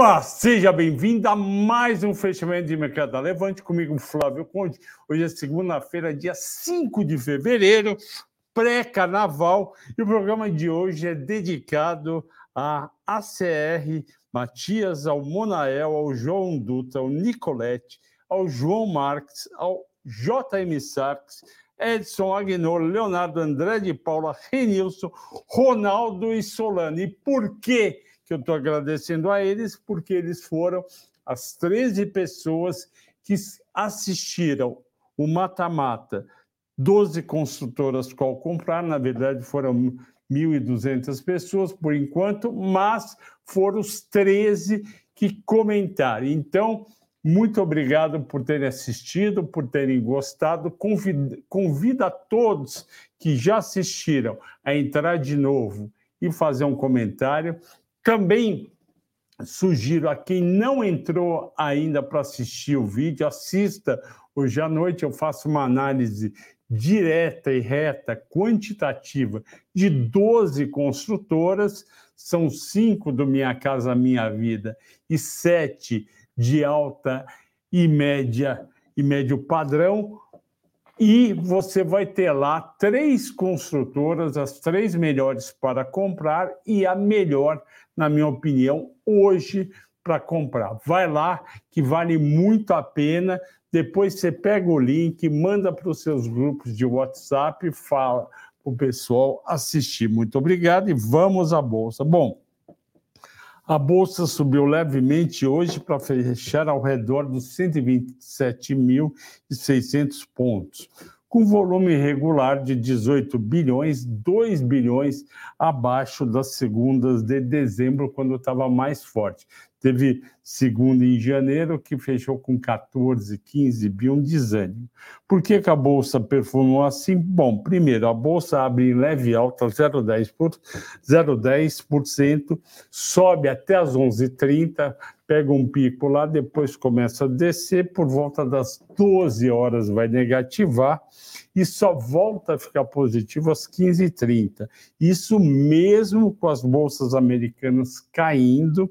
Olá, seja bem-vindo a mais um fechamento de mercado da Levante comigo, Flávio Conde. Hoje é segunda-feira, dia 5 de fevereiro, pré-carnaval, e o programa de hoje é dedicado a ACR, Matias, ao Monael, ao João Dutra, ao Nicolete, ao João Marques, ao JM Sarques, Edson Aguinor, Leonardo André de Paula, Renilson, Ronaldo e Solano. E por quê? Que eu estou agradecendo a eles, porque eles foram as 13 pessoas que assistiram o mata-mata. 12 construtoras qual comprar, na verdade foram 1.200 pessoas por enquanto, mas foram os 13 que comentaram. Então, muito obrigado por terem assistido, por terem gostado. Convido, convido a todos que já assistiram a entrar de novo e fazer um comentário. Também sugiro a quem não entrou ainda para assistir o vídeo, assista. Hoje à noite eu faço uma análise direta e reta, quantitativa, de 12 construtoras, são cinco do Minha Casa Minha Vida e sete de alta e média e médio padrão, e você vai ter lá três construtoras, as três melhores para comprar e a melhor, na minha opinião, hoje para comprar. Vai lá, que vale muito a pena. Depois você pega o link, manda para os seus grupos de WhatsApp fala para o pessoal assistir. Muito obrigado e vamos à Bolsa. Bom, a bolsa subiu levemente hoje para fechar ao redor dos 127.600 pontos, com volume regular de 18 bilhões, 2 bilhões abaixo das segundas de dezembro, quando estava mais forte. Teve segunda em janeiro, que fechou com 14, 15 bi, um desânimo. Por que, que a Bolsa performou assim? Bom, primeiro, a Bolsa abre em leve alta, 0,10%, sobe até as 11h30, pega um pico lá, depois começa a descer, por volta das 12 horas vai negativar, e só volta a ficar positivo às 15h30. Isso mesmo com as bolsas americanas caindo,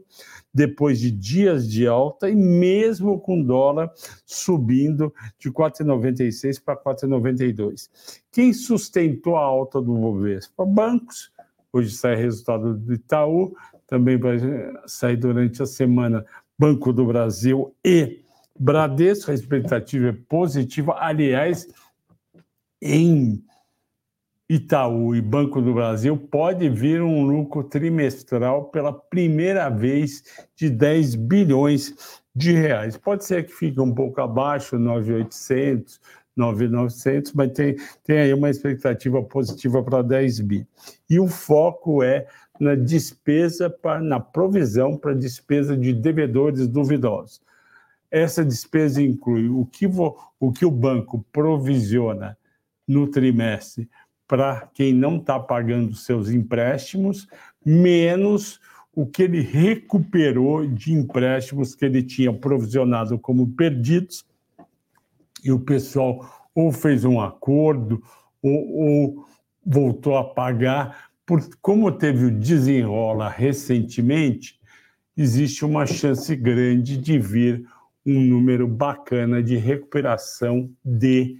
depois de dias de alta e mesmo com dólar subindo de 4,96 para 4,92. Quem sustentou a alta do Bovespa? Bancos. Hoje sai resultado do Itaú, também vai sair durante a semana Banco do Brasil e Bradesco, a expectativa é positiva. Aliás, em Itaú e Banco do Brasil pode vir um lucro trimestral pela primeira vez de 10 bilhões de reais. Pode ser que fique um pouco abaixo, 9,800, 9,900, mas tem, tem aí uma expectativa positiva para 10 bi. E o foco é na despesa, pra, na provisão para despesa de devedores duvidosos. Essa despesa inclui o que, vo, o, que o banco provisiona no trimestre para quem não está pagando seus empréstimos, menos o que ele recuperou de empréstimos que ele tinha provisionado como perdidos, e o pessoal ou fez um acordo ou, ou voltou a pagar. Por, como teve o desenrola recentemente, existe uma chance grande de vir um número bacana de recuperação de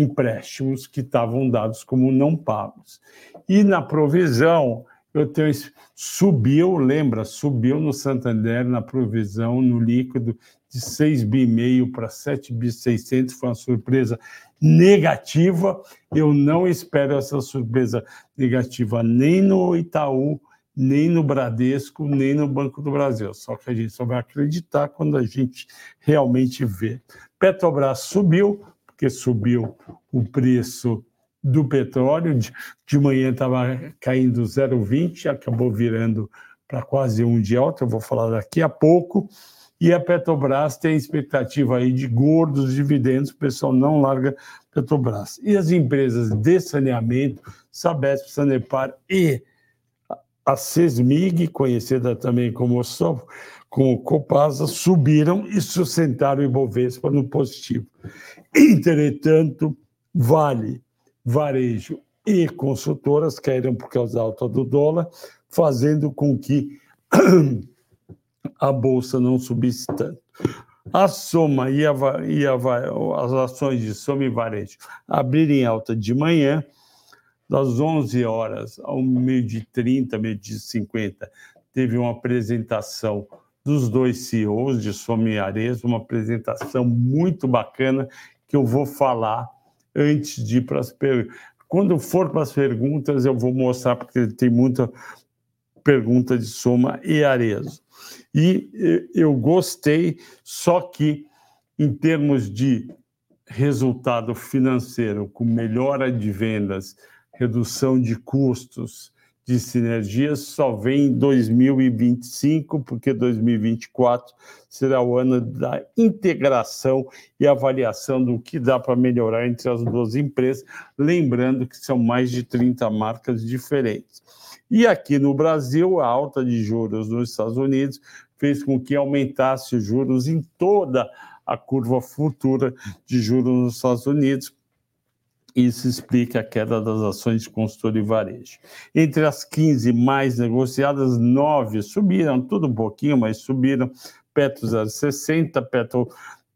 empréstimos que estavam dados como não pagos. E na provisão, eu tenho subiu, lembra, subiu no Santander na provisão no líquido de 6 bi meio para 7 bi 600, foi uma surpresa negativa. Eu não espero essa surpresa negativa nem no Itaú, nem no Bradesco, nem no Banco do Brasil. Só que a gente só vai acreditar quando a gente realmente vê. Petrobras subiu, porque subiu o preço do petróleo. De, manhã estava caindo 0,20, acabou virando para quase um de alta, eu vou falar daqui a pouco. E a Petrobras tem expectativa aí de gordos dividendos, o pessoal não larga Petrobras. E as empresas de saneamento, Sabesp, Sanepar e a Sesmig, conhecida também como Sof, com o Copasa, subiram e sustentaram o Ibovespa no positivo. Entretanto, Vale, Varejo e consultoras caíram por causa da alta do dólar, fazendo com que a bolsa não subisse tanto. A soma e, a, e a, as ações de soma e varejo abrirem alta de manhã, das 11 horas ao meio de 30, meio de 50, teve uma apresentação dos dois CEOs de Soma e Ares, uma apresentação muito bacana que eu vou falar antes de ir para as perguntas. Quando for para as perguntas, eu vou mostrar, porque tem muita pergunta de Soma e Arezo. E eu gostei, só que em termos de resultado financeiro, com melhora de vendas, redução de custos, de sinergias, só vem em 2025, porque 2024 será o ano da integração e avaliação do que dá para melhorar entre as duas empresas, lembrando que são mais de 30 marcas diferentes. E aqui no Brasil, a alta de juros nos Estados Unidos fez com que aumentasse os juros em toda a curva futura de juros nos Estados Unidos. Isso explica a queda das ações de consultor e varejo. Entre as 15 mais negociadas, nove subiram, tudo um pouquinho, mas subiram. Petro 0,60, Petro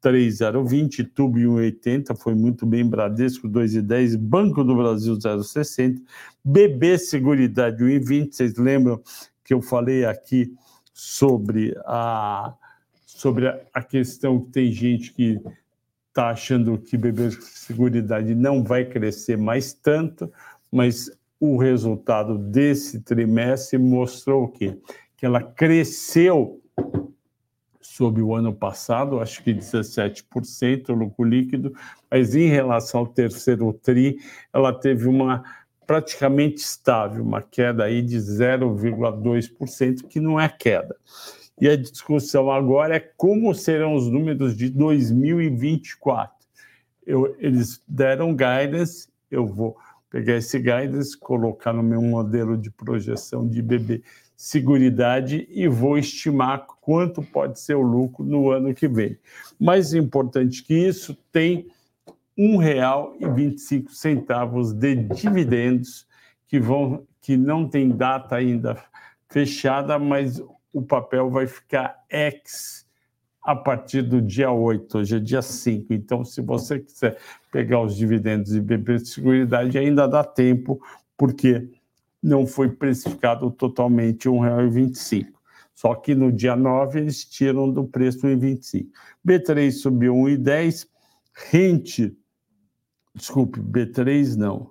3,020, Tube 1,80, foi muito bem, Bradesco 2,10, Banco do Brasil 0,60, BB Seguridade 1,20, vocês lembram que eu falei aqui sobre a, sobre a questão que tem gente que está achando que BB Seguridade não vai crescer mais tanto, mas o resultado desse trimestre mostrou o quê? Que ela cresceu sobre o ano passado, acho que 17% lucro líquido, mas em relação ao terceiro TRI, ela teve uma praticamente estável, uma queda aí de 0,2%, que não é queda. E a discussão agora é como serão os números de 2024. Eu, eles deram guidance, eu vou pegar esse guidance, colocar no meu modelo de projeção de BB Seguridade e vou estimar quanto pode ser o lucro no ano que vem. Mais importante que isso, tem R$ 1,25 de dividendos que vão que não tem data ainda fechada, mas o papel vai ficar ex a partir do dia 8, hoje é dia 5. Então, se você quiser pegar os dividendos e beber de seguridade, ainda dá tempo, porque não foi precificado totalmente R$ 1,25. Só que no dia 9 eles tiram do preço R$ 1,25. B3 subiu 1,10. Rente, desculpe, B3 não.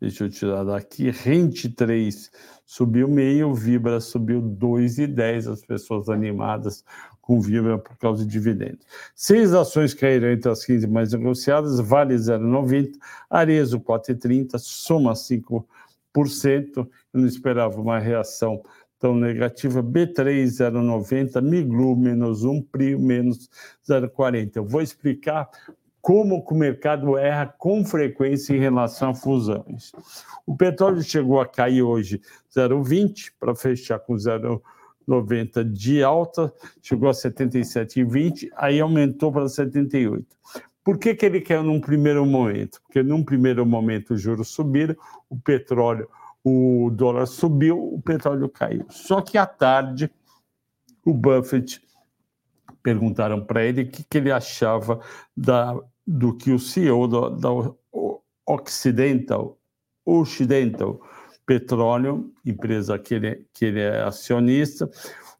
Deixa eu tirar daqui. Rente 3 subiu meio, Vibra subiu 2,10. As pessoas animadas com Vibra por causa de dividendos. Seis ações caíram entre as 15 mais negociadas, Vale 0,90, Arezo 4,30, Soma 5 eu não esperava uma reação tão negativa. B3, 0,90, Miglu, menos 1, Prio, menos 0,40. Eu vou explicar como o mercado erra com frequência em relação a fusões. O petróleo chegou a cair hoje 0,20 para fechar com 0,90 de alta, chegou a 77,20, aí aumentou para 78. Por que, que ele caiu num primeiro momento? Porque num primeiro momento os juros subiram, o petróleo, o dólar subiu, o petróleo caiu. Só que à tarde, o Buffett perguntaram para ele o que, que, ele achava da, do que o CEO da, da Occidental, Occidental Petróleo, empresa que ele, que ele é acionista,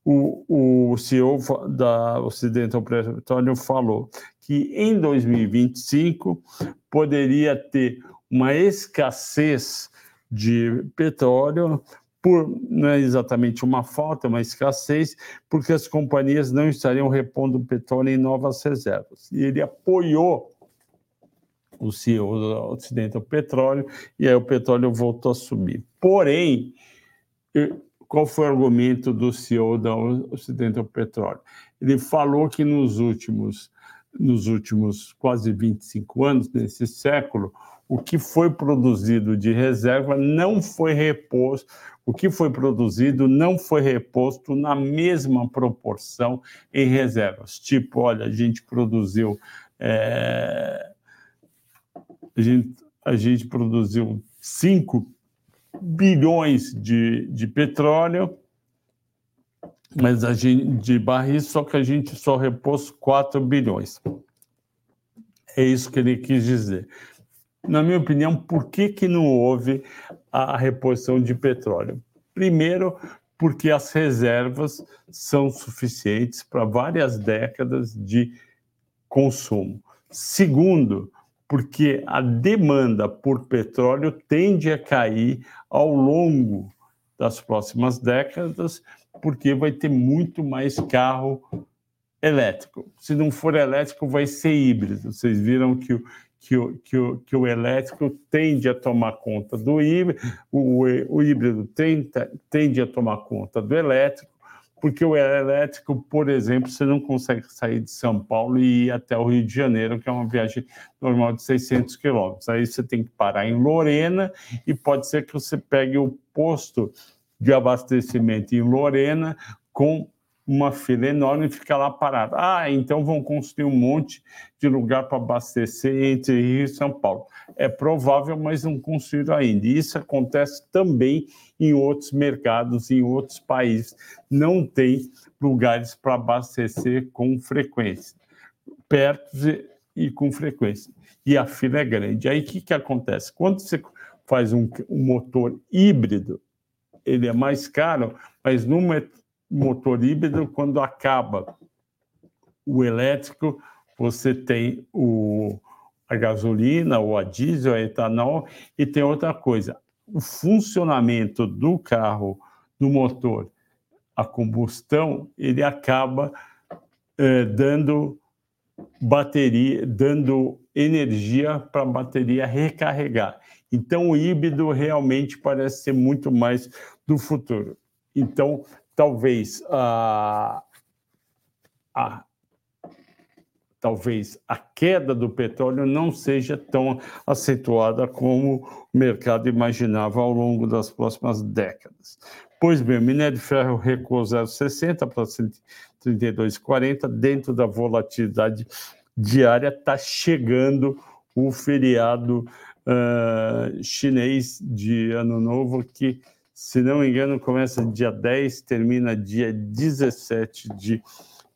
o, o CEO da Ocidental Petróleo falou que em 2025 poderia ter uma escassez de petróleo por não é exatamente uma falta, uma escassez, porque as companhias não estariam repondo petróleo em novas reservas. E ele apoiou o CEO Ocidental Petróleo e aí o petróleo voltou a subir. Porém, qual foi o argumento do CEO da Ocidental Petróleo? Ele falou que nos últimos nos últimos quase 25 anos, nesse século, o que foi produzido de reserva não foi reposto, o que foi produzido não foi reposto na mesma proporção em reservas. Tipo, olha, a gente produziu. É, a, gente, a gente produziu 5 bilhões de, de petróleo mas a gente, de barris, só que a gente só repôs 4 bilhões. É isso que ele quis dizer. Na minha opinião, por que, que não houve a reposição de petróleo? Primeiro, porque as reservas são suficientes para várias décadas de consumo. Segundo, porque a demanda por petróleo tende a cair ao longo das próximas décadas, porque vai ter muito mais carro elétrico. Se não for elétrico, vai ser híbrido. Vocês viram que o, que o, que o, que o elétrico tende a tomar conta do híbrido, o, o híbrido tende, tende a tomar conta do elétrico, porque o elétrico, por exemplo, você não consegue sair de São Paulo e ir até o Rio de Janeiro, que é uma viagem normal de 600 quilômetros. Aí você tem que parar em Lorena e pode ser que você pegue o posto de abastecimento em Lorena com uma fila enorme e fica lá parado. Ah, então vão construir um monte de lugar para abastecer entre Rio e São Paulo. É provável, mas não construíram ainda. E isso acontece também em outros mercados, em outros países. Não tem lugares para abastecer com frequência, perto e com frequência. E a fila é grande. Aí o que, que acontece? Quando você faz um, um motor híbrido, ele é mais caro, mas no motor híbrido, quando acaba o elétrico, você tem o, a gasolina, ou a diesel, a etanol, e tem outra coisa. O funcionamento do carro, do motor, a combustão, ele acaba eh, dando bateria, dando energia para a bateria recarregar. Então, o híbrido realmente parece ser muito mais do futuro. Então, talvez a, a talvez a queda do petróleo não seja tão acentuada como o mercado imaginava ao longo das próximas décadas. Pois bem, o minério de ferro recuou 0,60 para 132,40 dentro da volatilidade diária. Está chegando o feriado uh, chinês de Ano Novo que se não me engano, começa dia 10, termina dia 17 de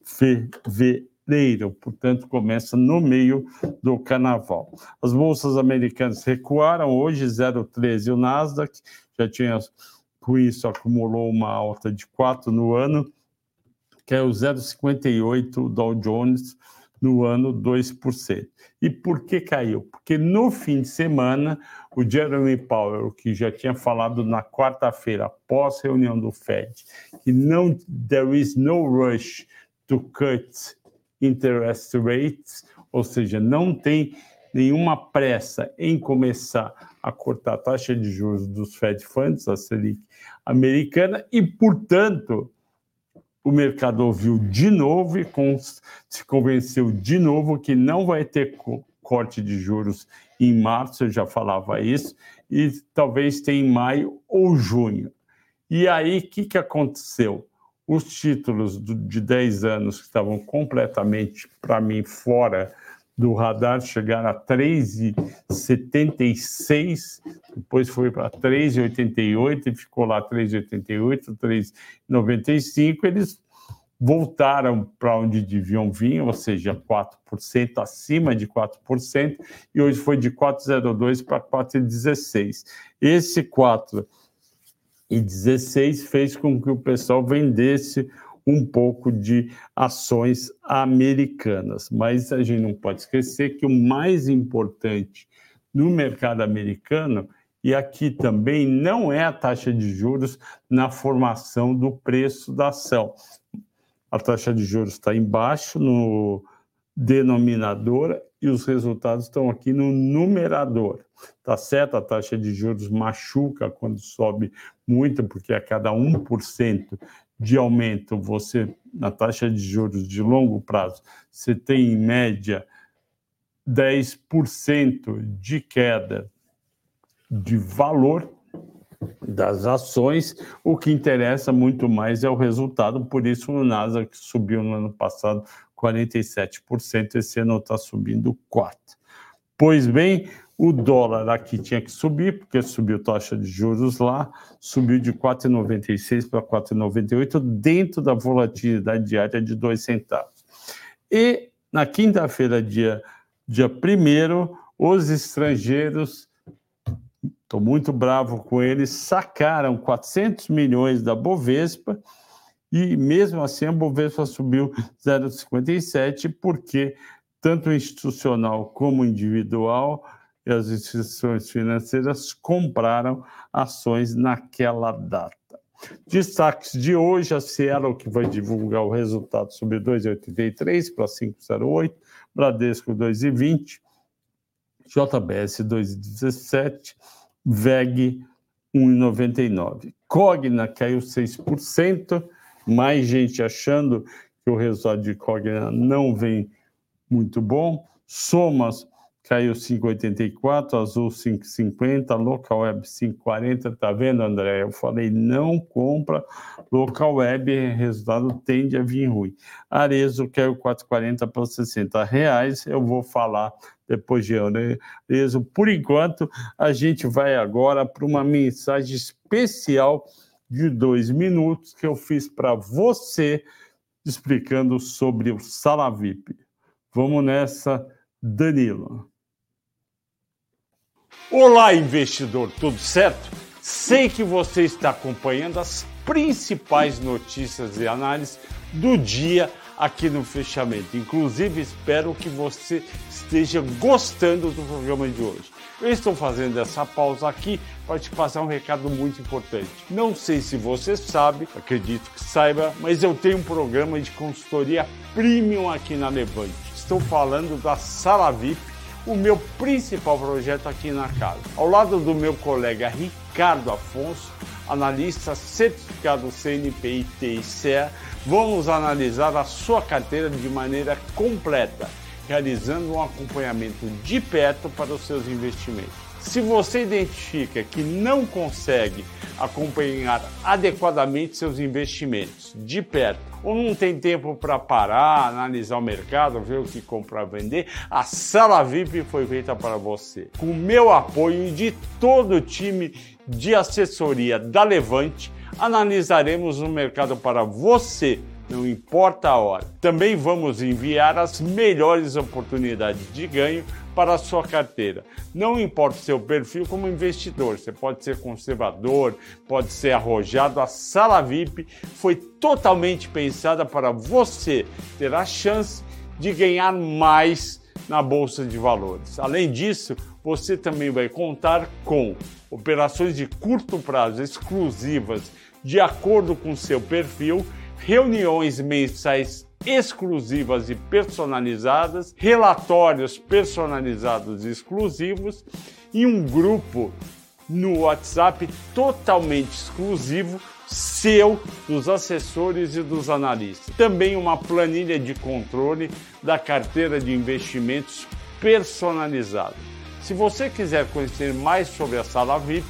fevereiro, portanto, começa no meio do carnaval. As bolsas americanas recuaram hoje, 0,13 o Nasdaq, já tinha, com isso, acumulou uma alta de 4 no ano, que é o 0,58 o Dow Jones, no ano 2%. E por que caiu? Porque no fim de semana, o Jeremy Powell, que já tinha falado na quarta-feira, após reunião do Fed, que não there is no rush to cut interest rates, ou seja, não tem nenhuma pressa em começar a cortar a taxa de juros dos Fed Funds, a Selic americana, e, portanto, o mercado ouviu de novo e se convenceu de novo que não vai ter corte de juros em março, eu já falava isso, e talvez tenha em maio ou junho. E aí, o que, que aconteceu? Os títulos de 10 anos que estavam completamente, para mim, fora do radar chegaram a 3,76, depois foi para 3,88 e ficou lá 3,88, 3,95. Eles voltaram para onde deviam vir, ou seja, 4% acima de 4%, e hoje foi de 4,02 para 4,16. Esse 4,16 fez com que o pessoal vendesse um pouco de ações americanas. Mas a gente não pode esquecer que o mais importante no mercado americano e aqui também não é a taxa de juros na formação do preço da ação. A taxa de juros está embaixo no denominador e os resultados estão aqui no numerador. Tá certo? A taxa de juros machuca quando sobe muito, porque a cada 1% de aumento, você na taxa de juros de longo prazo, você tem em média 10% de queda de valor das ações, o que interessa muito mais é o resultado, por isso o Nasdaq subiu no ano passado 47%, esse ano está subindo 4%. Pois bem, O dólar aqui tinha que subir, porque subiu taxa de juros lá, subiu de 4,96 para 4,98, dentro da volatilidade diária de 2 centavos. E na quinta-feira, dia, dia 1 os estrangeiros, estou muito bravo com eles, sacaram 400 milhões da Bovespa, e mesmo assim a Bovespa subiu 0,57, porque tanto institucional como individual e as instituições financeiras compraram ações naquela data. Destaques de hoje, a Cielo, que vai divulgar o resultado, subiu 2,83 para 5,08, Bradesco 2,20, JBS 2,17, VEG 1,99. Cogna caiu 6%, mais gente achando que o resultado de Cogna não vem muito bom. Somas caiu 5,84, Azul 5,50, Local Web 5,40. Tá vendo, André? Eu falei, não compra Local Web, resultado tende a vir ruim. Arezo caiu 4,40 para 60 reais. Eu vou falar depois de Arezo. Por enquanto, a gente vai agora para uma mensagem especial de dois minutos que eu fiz para você explicando sobre o Salavip. Vamos nessa, Danilo. Olá, investidor, tudo certo? Sei que você está acompanhando as principais notícias e análises do dia aqui no fechamento. Inclusive, espero que você esteja gostando do programa de hoje. Eu estou fazendo essa pausa aqui para te passar um recado muito importante. Não sei se você sabe, acredito que saiba, mas eu tenho um programa de consultoria premium aqui na Levante. Estou falando da Sala VIP o meu principal projeto aqui na casa. Ao lado do meu colega Ricardo Afonso, analista certificado CNPI TICE, vamos analisar a sua carteira de maneira completa, realizando um acompanhamento de perto para os seus investimentos. Se você identifica que não consegue acompanhar adequadamente seus investimentos de perto ou não tem tempo para parar, analisar o mercado, ver o que comprar, vender, a sala VIP foi feita para você. Com o meu apoio e de todo o time de assessoria da Levante, analisaremos o mercado para você não importa a hora. Também vamos enviar as melhores oportunidades de ganho para a sua carteira. Não importa o seu perfil como investidor, você pode ser conservador, pode ser arrojado. A sala VIP foi totalmente pensada para você ter a chance de ganhar mais na bolsa de valores. Além disso, você também vai contar com operações de curto prazo exclusivas de acordo com seu perfil reuniões mensais exclusivas e personalizadas, relatórios personalizados e exclusivos e um grupo no WhatsApp totalmente exclusivo seu, dos assessores e dos analistas. Também uma planilha de controle da carteira de investimentos personalizada. Se você quiser conhecer mais sobre a sala VIP,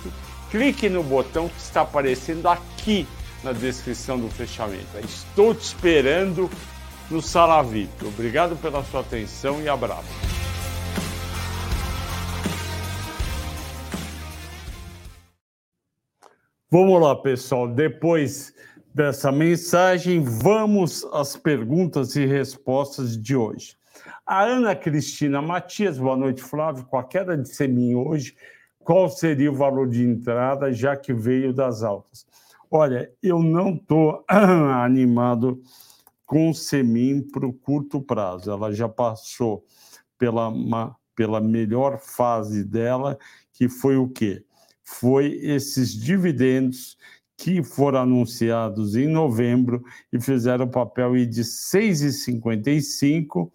clique no botão que está aparecendo aqui na descrição do fechamento. Estou te esperando no Sala VIP. Obrigado pela sua atenção e abraço. Vamos lá, pessoal. Depois dessa mensagem, vamos às perguntas e respostas de hoje. A Ana Cristina Matias, boa noite, Flávio. Com a queda de Semin hoje, qual seria o valor de entrada, já que veio das altas? Olha, eu não estou animado com Semin para o curto prazo. Ela já passou pela, uma, pela melhor fase dela, que foi o quê? Foi esses dividendos que foram anunciados em novembro e fizeram o papel de 6,55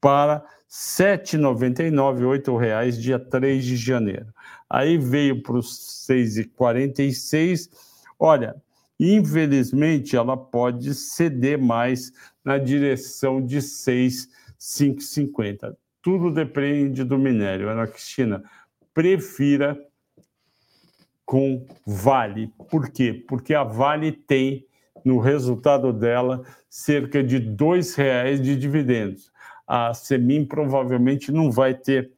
para R$ 7,99, R$ reais dia 3 de janeiro. Aí veio para os 6,46 Olha, infelizmente ela pode ceder mais na direção de 6,550. Tudo depende do minério. Ana Cristina, prefira com Vale. Por quê? Porque a Vale tem no resultado dela cerca de R$ reais de dividendos. A Semin provavelmente não vai ter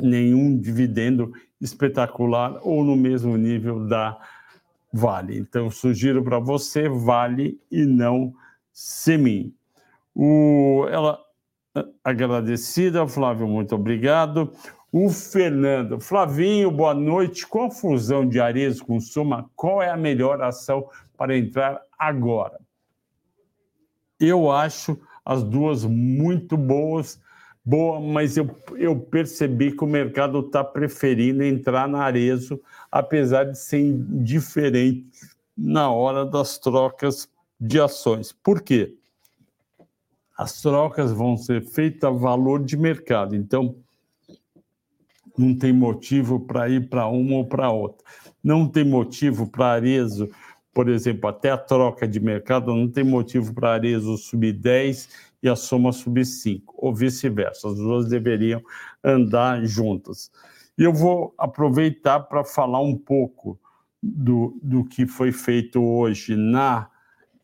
nenhum dividendo espetacular ou no mesmo nível da Vale. Então, sugiro para você Vale e não Semin. O, ela agradecida, Flávio, muito obrigado. O Fernando, Flavinho, boa noite. Com a fusão de Ares com Soma, qual é a melhor ação para entrar agora? Eu acho as duas muito boas, boa, mas eu, eu percebi que o mercado está preferindo entrar na Arezo, apesar de ser diferente na hora das trocas de ações. Por quê? As trocas vão ser feitas a valor de mercado, então não tem motivo para ir para uma ou para outra. Não tem motivo para Arezo por exemplo, até a troca de mercado, não tem motivo para Arezo subir 10 e a Soma subir 5, ou vice-versa. As duas deveriam andar juntas. E eu vou aproveitar para falar um pouco do, do que foi feito hoje na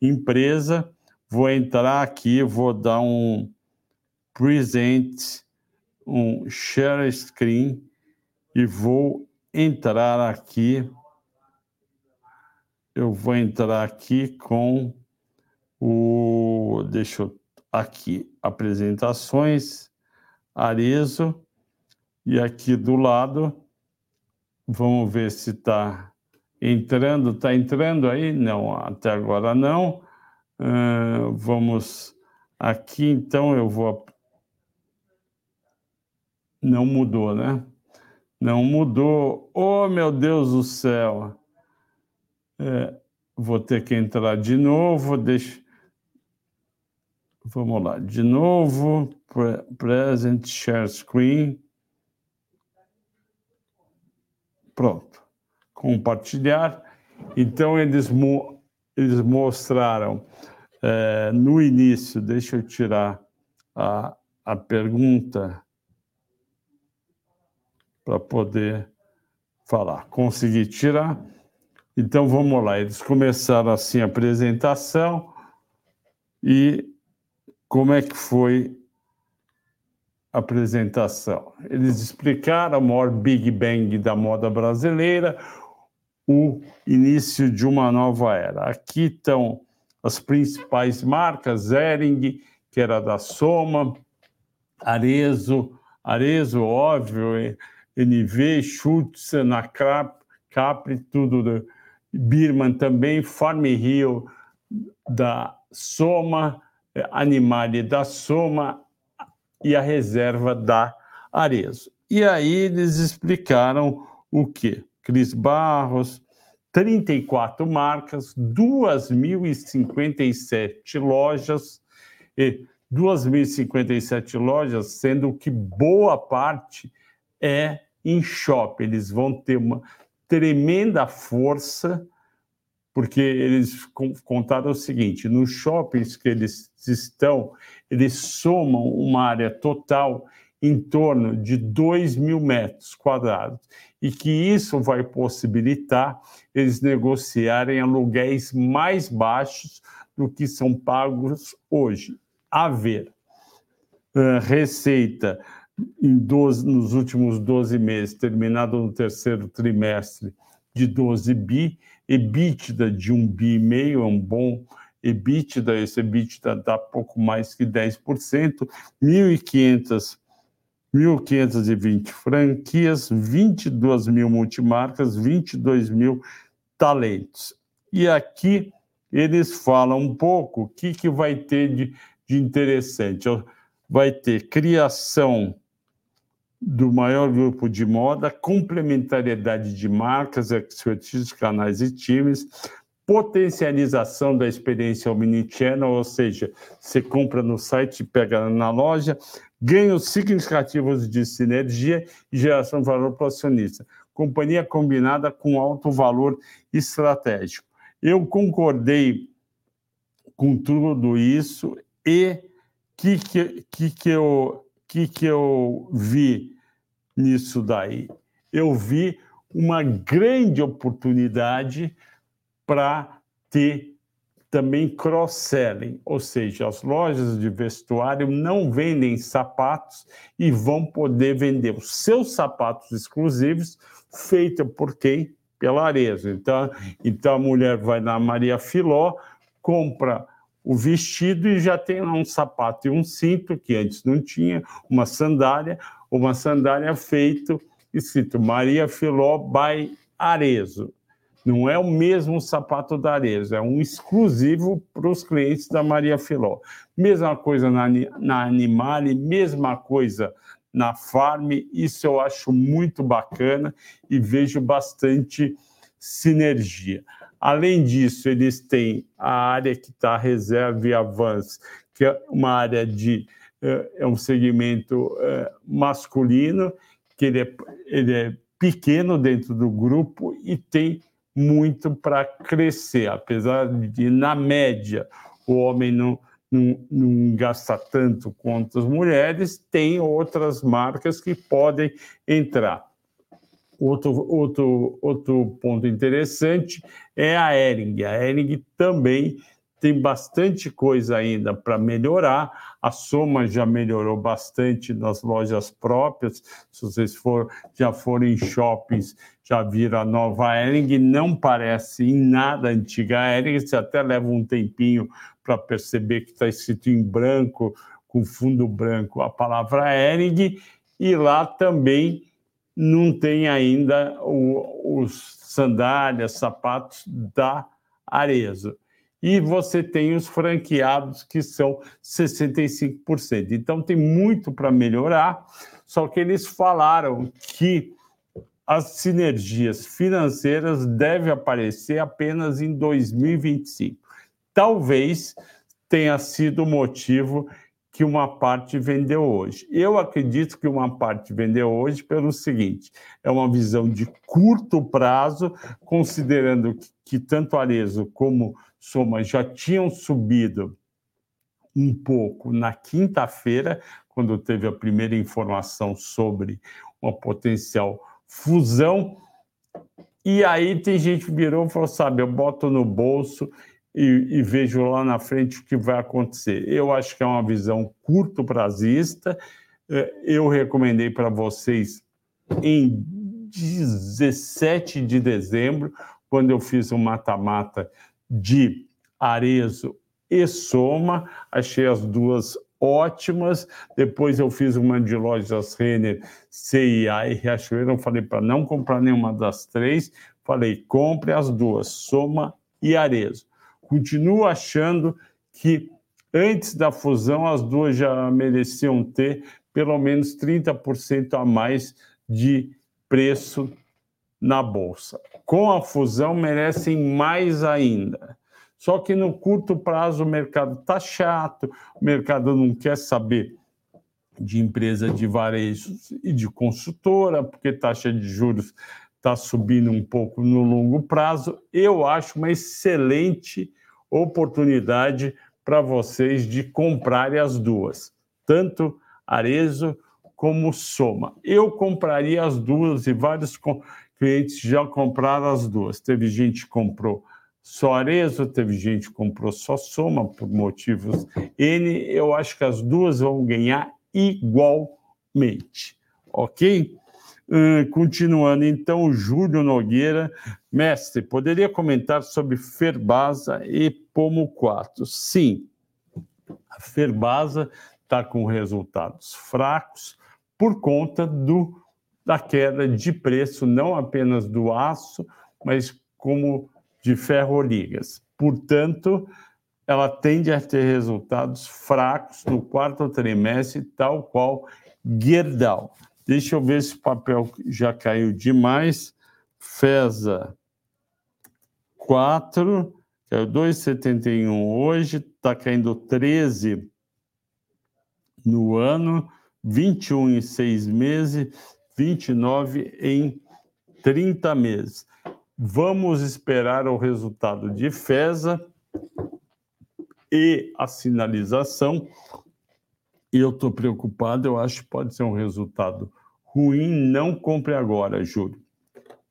empresa. Vou entrar aqui, vou dar um present, um share screen e vou entrar aqui eu vou entrar aqui com o. Deixa eu. Aqui, apresentações, Arezo, e aqui do lado, vamos ver se está entrando. Está entrando aí? Não, até agora não. Uh, vamos aqui, então eu vou. Não mudou, né? Não mudou. Oh, meu Deus do céu! É, vou ter que entrar de novo, deixa. Vamos lá, de novo, pre present share screen. Pronto. Compartilhar. Então, eles, mo eles mostraram é, no início, deixa eu tirar a, a pergunta para poder falar. Consegui tirar. Então vamos lá, eles começaram assim a apresentação e como é que foi apresentação? Eles explicaram o maior Big Bang da moda brasileira, o início de uma nova era. Aqui estão as principais marcas, Ering, que era da Soma, Arezo, Arezo, óbvio, NV, Schutz, Nacrap, Capri, tudo Birman também, Farm Hill da Soma, Animale da Soma e a reserva da Arezo. E aí eles explicaram o quê? Cris Barros, 34 marcas, 2.057 lojas, e 2.057 lojas, sendo que boa parte é em shopping. Eles vão ter uma tremenda força, porque eles contaram o seguinte: nos shoppings que eles estão, eles somam uma área total em torno de 2 mil metros quadrados, e que isso vai possibilitar eles negociarem aluguéis mais baixos do que são pagos hoje. A ver, uh, receita em 12, nos últimos 12 meses, terminado no terceiro trimestre, de 12 bi, EBITDA de 1 bi e meio, é um bom EBITDA, esse EBITDA dá pouco mais que 10%, 1.500 1.520 franquias, 22 mil multimarcas, 22 mil talentos. E aqui eles falam um pouco o que, que vai ter de, de interessante. Vai ter criação do maior grupo de moda, complementariedade de marcas, expertise, canais e times, potencialização da experiência omnichannel, ou seja, você compra no site pega na loja, ganhos significativos de sinergia e geração de valor para o acionista. Companhia combinada com alto valor estratégico. Eu concordei com tudo isso e que que, que, que eu que, que eu vi nisso daí? Eu vi uma grande oportunidade para ter também cross-selling, ou seja, as lojas de vestuário não vendem sapatos e vão poder vender os seus sapatos exclusivos, feito por quem? Pela Arezzo. Então, então a mulher vai na Maria Filó, compra o vestido e já tem lá um sapato e um cinto, que antes não tinha, uma sandália, uma sandália feito escrito Maria Filó by Arezzo. Não é o mesmo sapato da Arezzo, é um exclusivo para os clientes da Maria Filó. Mesma coisa na, na Animale, mesma coisa na Farm, isso eu acho muito bacana e vejo bastante sinergia. Além disso, eles têm a área que está reserva e avance, que é uma área de é, é um segmento é, masculino, que ele é, ele é pequeno dentro do grupo e tem muito para crescer, apesar de, na média, o homem não, não, não, gasta tanto quanto as mulheres, tem outras marcas que podem entrar. Outro, outro, outro ponto interessante é a Ering. A Ering também tem bastante coisa ainda para melhorar. A Soma já melhorou bastante nas lojas próprias. Se vocês for, já forem em shoppings, já viram a nova Ering. Não parece em nada antiga a Ering. Você até leva um tempinho para perceber que está escrito em branco, com fundo branco, a palavra Ering. E lá também não tem ainda o, os sandálias, sapatos da Arezzo e você tem os franqueados, que são 65%. Então, tem muito para melhorar, só que eles falaram que as sinergias financeiras devem aparecer apenas em 2025. Talvez tenha sido o motivo que uma parte vendeu hoje. Eu acredito que uma parte vendeu hoje pelo seguinte: é uma visão de curto prazo, considerando que, que tanto Arezo como Soma já tinham subido um pouco na quinta-feira, quando teve a primeira informação sobre uma potencial fusão. E aí tem gente que virou e falou: sabe, eu boto no bolso e, e, vejo lá na frente o que vai acontecer. Eu acho que é uma visão curto prazista. É, eu recomendei para vocês em 17 de dezembro, quando eu fiz um mata-mata de Arezo e Soma, achei as duas ótimas. Depois eu fiz uma de lojas Renner, CIA e Riachuelo. Eu falei para não comprar nenhuma das três. Falei, compre as duas, Soma e Arezo. Continuo achando que antes da fusão as duas já mereciam ter pelo menos 30% a mais de preço na bolsa. Com a fusão, merecem mais ainda. Só que no curto prazo o mercado está chato, o mercado não quer saber de empresa de varejo e de consultora, porque taxa de juros está subindo um pouco no longo prazo. Eu acho uma excelente oportunidade para vocês de comprarem as duas, tanto Arezo como Soma. Eu compraria as duas e vários clientes já compraram as duas. Teve gente que comprou só Arezzo, teve gente que comprou só Soma por motivos N. Eu acho que as duas vão ganhar igualmente, ok? Continuando, então, Júlio Nogueira, mestre, poderia comentar sobre Ferbasa e Pomo 4? Sim, a Ferbasa está com resultados fracos por conta do, da queda de preço, não apenas do aço, mas como de ferroligas. Portanto, ela tende a ter resultados fracos no quarto trimestre, tal qual Gerdau. Deixa eu ver se o papel já caiu demais. FESA 4, caiu 2,71 hoje, está caindo 13 no ano, 21 em seis meses, 29 em 30 meses. Vamos esperar o resultado de FESA e a sinalização. Eu estou preocupado, eu acho que pode ser um resultado ruim. Não compre agora, Júlio.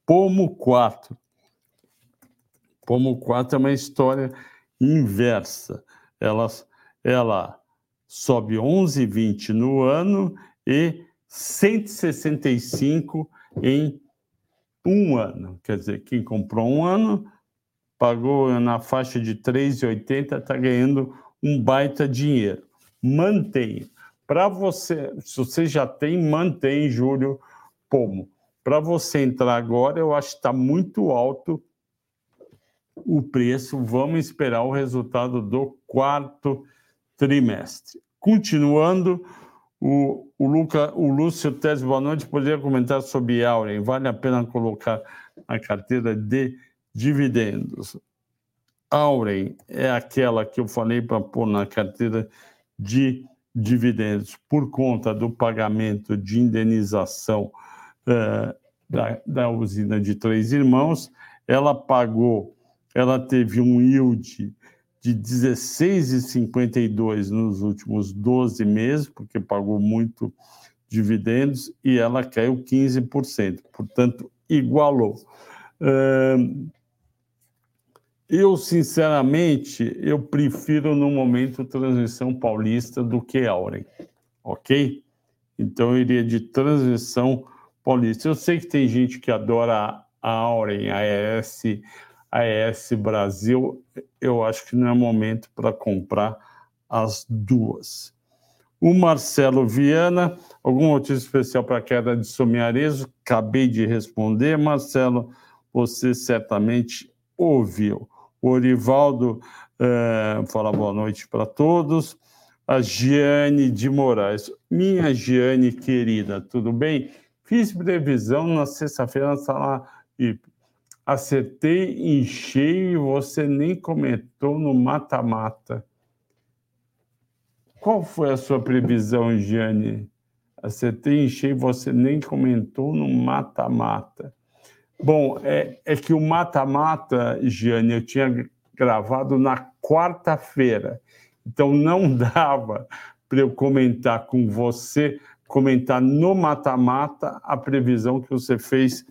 Pomo 4. Pomo 4 é uma história inversa. Ela, ela sobe 11,20 no ano e 165 em um ano. Quer dizer, quem comprou um ano pagou na faixa de 3,80, está ganhando um baita dinheiro. Mantenha. Para você, se você já tem, mantém, Júlio Pomo. Para você entrar agora, eu acho que está muito alto o preço. Vamos esperar o resultado do quarto trimestre. Continuando, o, o, Luca, o Lúcio Teles, boa noite. Poderia comentar sobre Auren? Vale a pena colocar na carteira de dividendos. Auren é aquela que eu falei para pôr na carteira de dividendos por conta do pagamento de indenização uh, da, da usina de Três Irmãos. Ela pagou, ela teve um yield de 16,52 nos últimos 12 meses, porque pagou muito dividendos, e ela caiu 15%, portanto, igualou. Eu, sinceramente, eu prefiro no momento transmissão paulista do que Auren, ok? Então eu iria de transmissão paulista. Eu sei que tem gente que adora a Auren, a ES, a ES Brasil. Eu acho que não é momento para comprar as duas. O Marcelo Viana, algum motivo especial para a queda de Somiarezo? Acabei de responder, Marcelo, você certamente ouviu. O Orivaldo é, fala boa noite para todos. A Giane de Moraes. Minha Giane querida, tudo bem? Fiz previsão na sexta-feira na sala acertei em cheio e você nem comentou no mata-mata. Qual foi a sua previsão, Giane? Acertei em cheio e você nem comentou no mata-mata. Bom, é, é que o mata-mata, Giane, eu tinha gravado na quarta-feira. Então não dava para eu comentar com você, comentar no mata-mata a previsão que você fez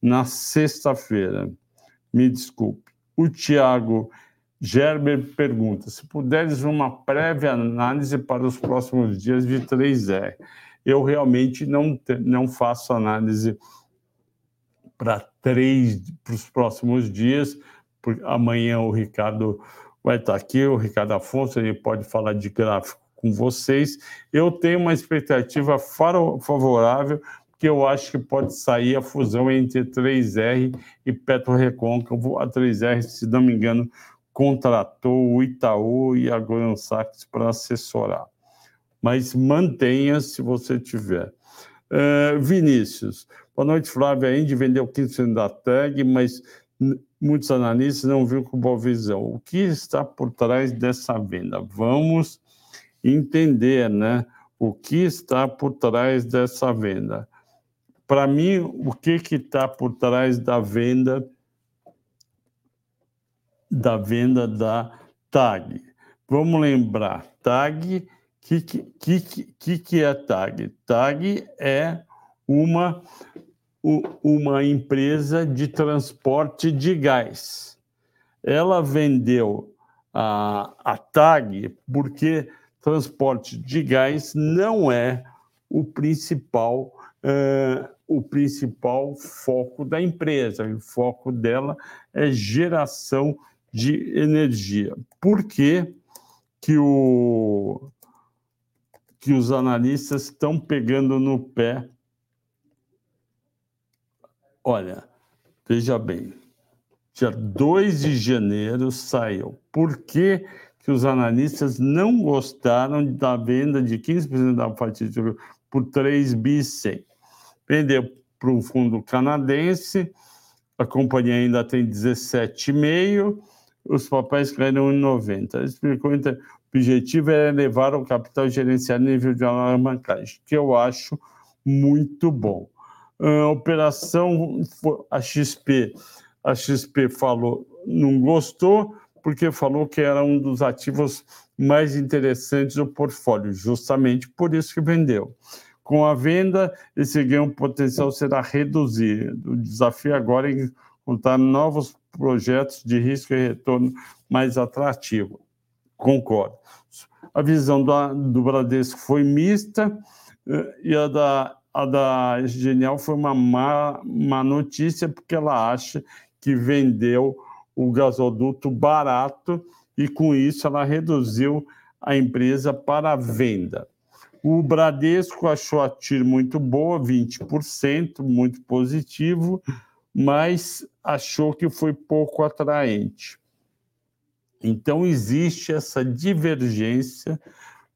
na sexta-feira. Me desculpe. O Tiago Gerber pergunta: se puderes uma prévia análise para os próximos dias de 3R. Eu realmente não, não faço análise para três para os próximos dias. Porque amanhã o Ricardo vai estar aqui, o Ricardo Afonso, ele pode falar de gráfico com vocês. Eu tenho uma expectativa favorável, porque eu acho que pode sair a fusão entre 3R e Petro Recôncavo. A 3R, se não me engano, contratou o Itaú e a Goldman Sachs para assessorar. Mas mantenha se você tiver. Uh, Vinícius, Boa noite, Flávio. A Indy vendeu 15% da TAG, mas muitos analistas não viram com boa visão. O que está por trás dessa venda? Vamos entender, né? O que está por trás dessa venda? Para mim, o que está por trás da venda da venda da TAG? Vamos lembrar, TAG, o que, que, que, que é TAG? TAG é uma, uma empresa de transporte de gás. Ela vendeu a, a TAG porque transporte de gás não é o principal, uh, o principal foco da empresa. O foco dela é geração de energia. Por que, que, o, que os analistas estão pegando no pé Olha, veja bem, dia 2 de janeiro saiu. Por que, que os analistas não gostaram da venda de 15% da fatia por 3 bi 100? Vendeu para um fundo canadense, a companhia ainda tem 17,5%, os papéis caíram em 90. Ele explicou então, o objetivo era elevar o capital gerencial nível de alavancagem, que eu acho muito bom. A operação, a XP, a XP falou, não gostou, porque falou que era um dos ativos mais interessantes do portfólio, justamente por isso que vendeu. Com a venda, esse ganho potencial será reduzido. O desafio agora é contar novos projetos de risco e retorno mais atrativo. Concordo. A visão do, do Bradesco foi mista eh, e a da, a da Genial foi uma má, má notícia, porque ela acha que vendeu o gasoduto barato e, com isso, ela reduziu a empresa para a venda. O Bradesco achou a TIR muito boa, 20%, muito positivo, mas achou que foi pouco atraente. Então, existe essa divergência,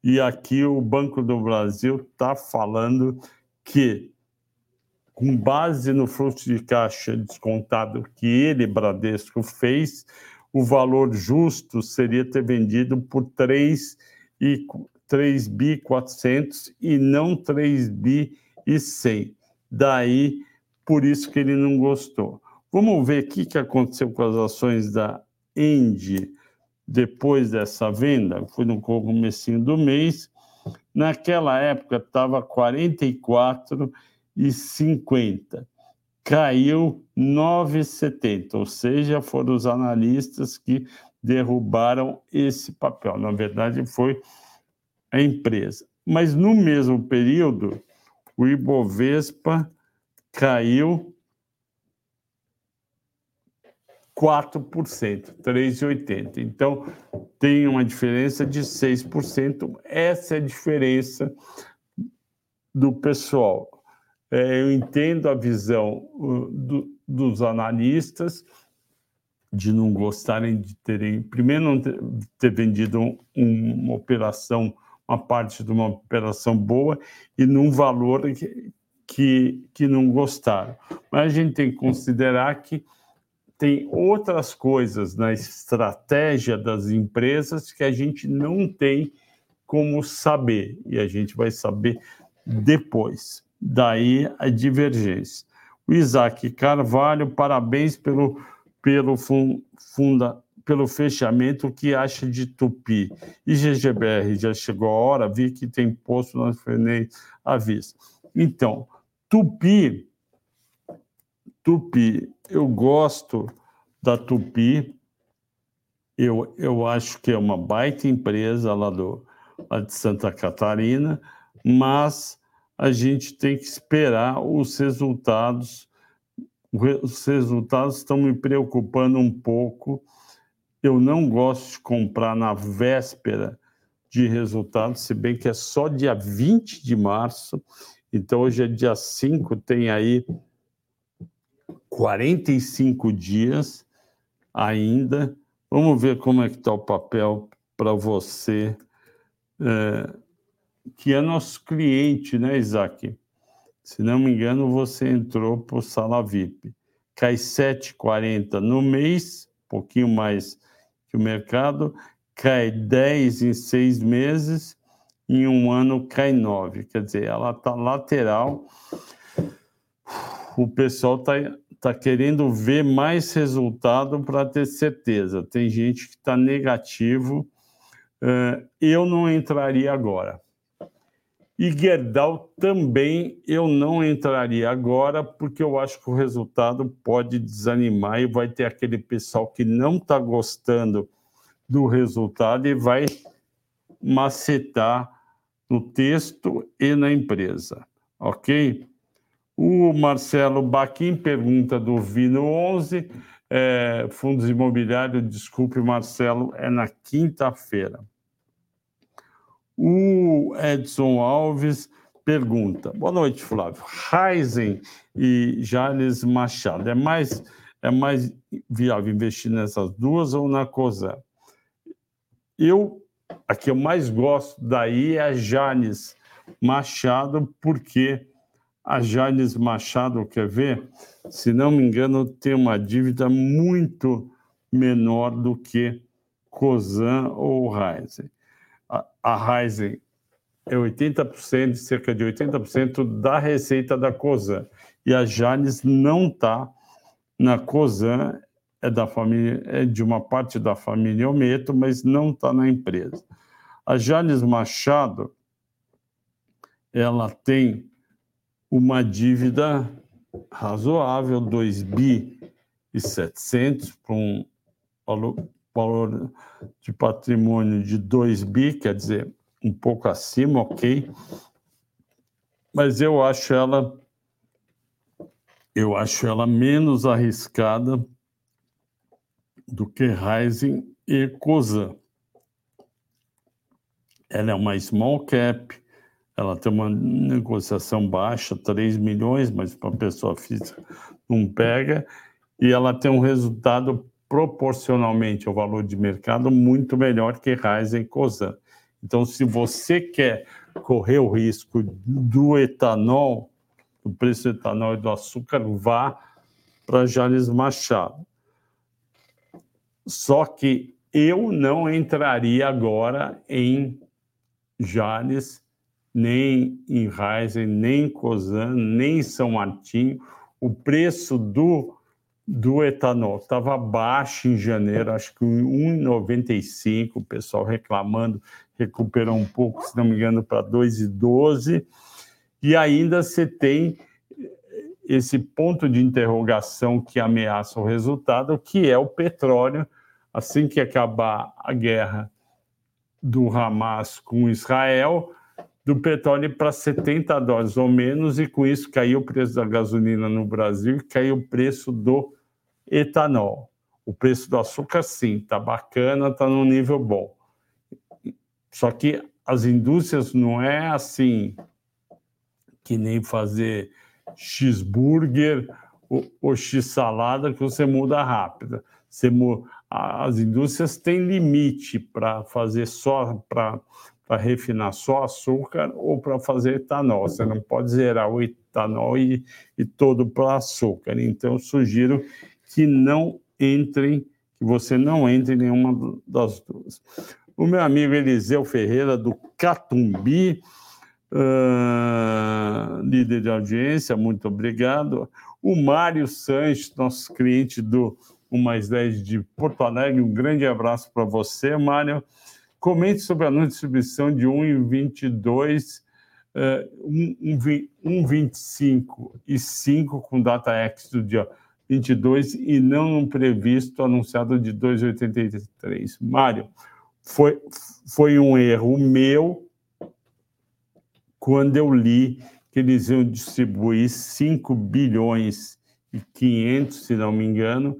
e aqui o Banco do Brasil está falando que, com base no fluxo de caixa descontado que ele, Bradesco, fez, o valor justo seria ter vendido por 3 e 3 bi 400 e não 3 bi e 100. Daí, por isso que ele não gostou. Vamos ver o que, que aconteceu com as ações da Endy depois dessa venda. Foi no começo do mês. Naquela época estava 44,50. Caiu 9,70, ou seja, foram os analistas que derrubaram esse papel. Na verdade, foi a empresa. Mas no mesmo período, o Ibovespa caiu 4%, 3,80%. Então, tem uma diferença de 6%. Essa é a diferença do pessoal. É, eu entendo a visão uh, do, dos analistas de não gostarem de terem, primeiro, não ter, ter vendido um, uma operação, uma parte de uma operação boa e num valor que, que, que não gostaram. Mas a gente tem que considerar que tem outras coisas na estratégia das empresas que a gente não tem como saber, e a gente vai saber depois. Daí a divergência. O Isaac Carvalho, parabéns pelo, pelo, funda, pelo fechamento que acha de Tupi. E GGBR já chegou a hora, vi que tem posto nas frenéis à. Então, Tupi, Tupi, eu gosto da Tupi, eu, eu acho que é uma baita empresa lá, do, lá de Santa Catarina, mas a gente tem que esperar os resultados. Os resultados estão me preocupando um pouco. Eu não gosto de comprar na véspera de resultados, se bem que é só dia 20 de março, então hoje é dia 5, tem aí 45 dias ainda. Vamos ver como é que está o papel para você. É, que é nosso cliente, né, Isaac? Se não me engano, você entrou por sala VIP. Cai 7,40 no mês, pouquinho mais que o mercado, cai 10 em seis meses, em um ano cai 9. Quer dizer, ela está lateral. O pessoal está tá querendo ver mais resultado para ter certeza. Tem gente que está negativo. Uh, eu não entraria agora. E Gerdau também eu não entraria agora, porque eu acho que o resultado pode desanimar e vai ter aquele pessoal que não está gostando do resultado e vai macetar no texto e na empresa, ok? O Marcelo Baquim pergunta do Vino 11, é, fundos imobiliários, desculpe, Marcelo, é na quinta-feira. O Edson Alves pergunta: Boa noite, Flávio. Ryzen e Jales Machado, é mais, é mais viável investir nessas duas ou na Cosan? Eu, a que eu mais gosto daí é a Jales Machado, porque a Jales Machado, quer ver? Se não me engano, tem uma dívida muito menor do que Cosan ou Ryzen a Ryzen é 80%, cerca de 80% da receita da COSAN. E a Janes não está na COSAN, é, da família, é de uma parte da família Ometo, mas não está na empresa. A Janes Machado, ela tem uma dívida razoável, 2 bi 700 para um valor de patrimônio de 2 bi, quer dizer, um pouco acima, ok. Mas eu acho ela eu acho ela menos arriscada do que Rising e Cosan. Ela é uma small cap, ela tem uma negociação baixa, 3 milhões, mas para pessoa física não pega, e ela tem um resultado proporcionalmente ao valor de mercado muito melhor que Ryzen e Cosan. Então, se você quer correr o risco do etanol, do preço do etanol e do açúcar, vá para Jales Machado. Só que eu não entraria agora em Jales, nem em Ryzen, nem em Cosan, nem em São Martinho. O preço do, do etanol estava baixo em janeiro, acho que 1,95, o pessoal reclamando, recuperou um pouco, se não me engano, para 2,12. E ainda você tem esse ponto de interrogação que ameaça o resultado, que é o petróleo. Assim que acabar a guerra do Hamas com Israel, do petróleo para 70 dólares ou menos, e com isso caiu o preço da gasolina no Brasil e caiu o preço do etanol. O preço do açúcar, sim, está bacana, está num nível bom. Só que as indústrias não é assim que nem fazer cheeseburger ou, ou x-salada que você muda rápido. Você, as indústrias têm limite para fazer só para para refinar só açúcar ou para fazer etanol. Você não pode zerar o etanol e, e todo para açúcar. Então, sugiro que não entrem, que você não entre em nenhuma das duas. O meu amigo Eliseu Ferreira, do Catumbi, uh, líder de audiência, muito obrigado. O Mário Sanches, nosso cliente do O Mais 10 de Porto Alegre, um grande abraço para você, Mário. Comente sobre a nova distribuição de 1,22, uh, 1,25 e 5 com data X do dia 22 e não um previsto anunciado de 2,83. Mário, foi, foi um erro meu quando eu li que eles iam distribuir 5 bilhões e 500, se não me engano,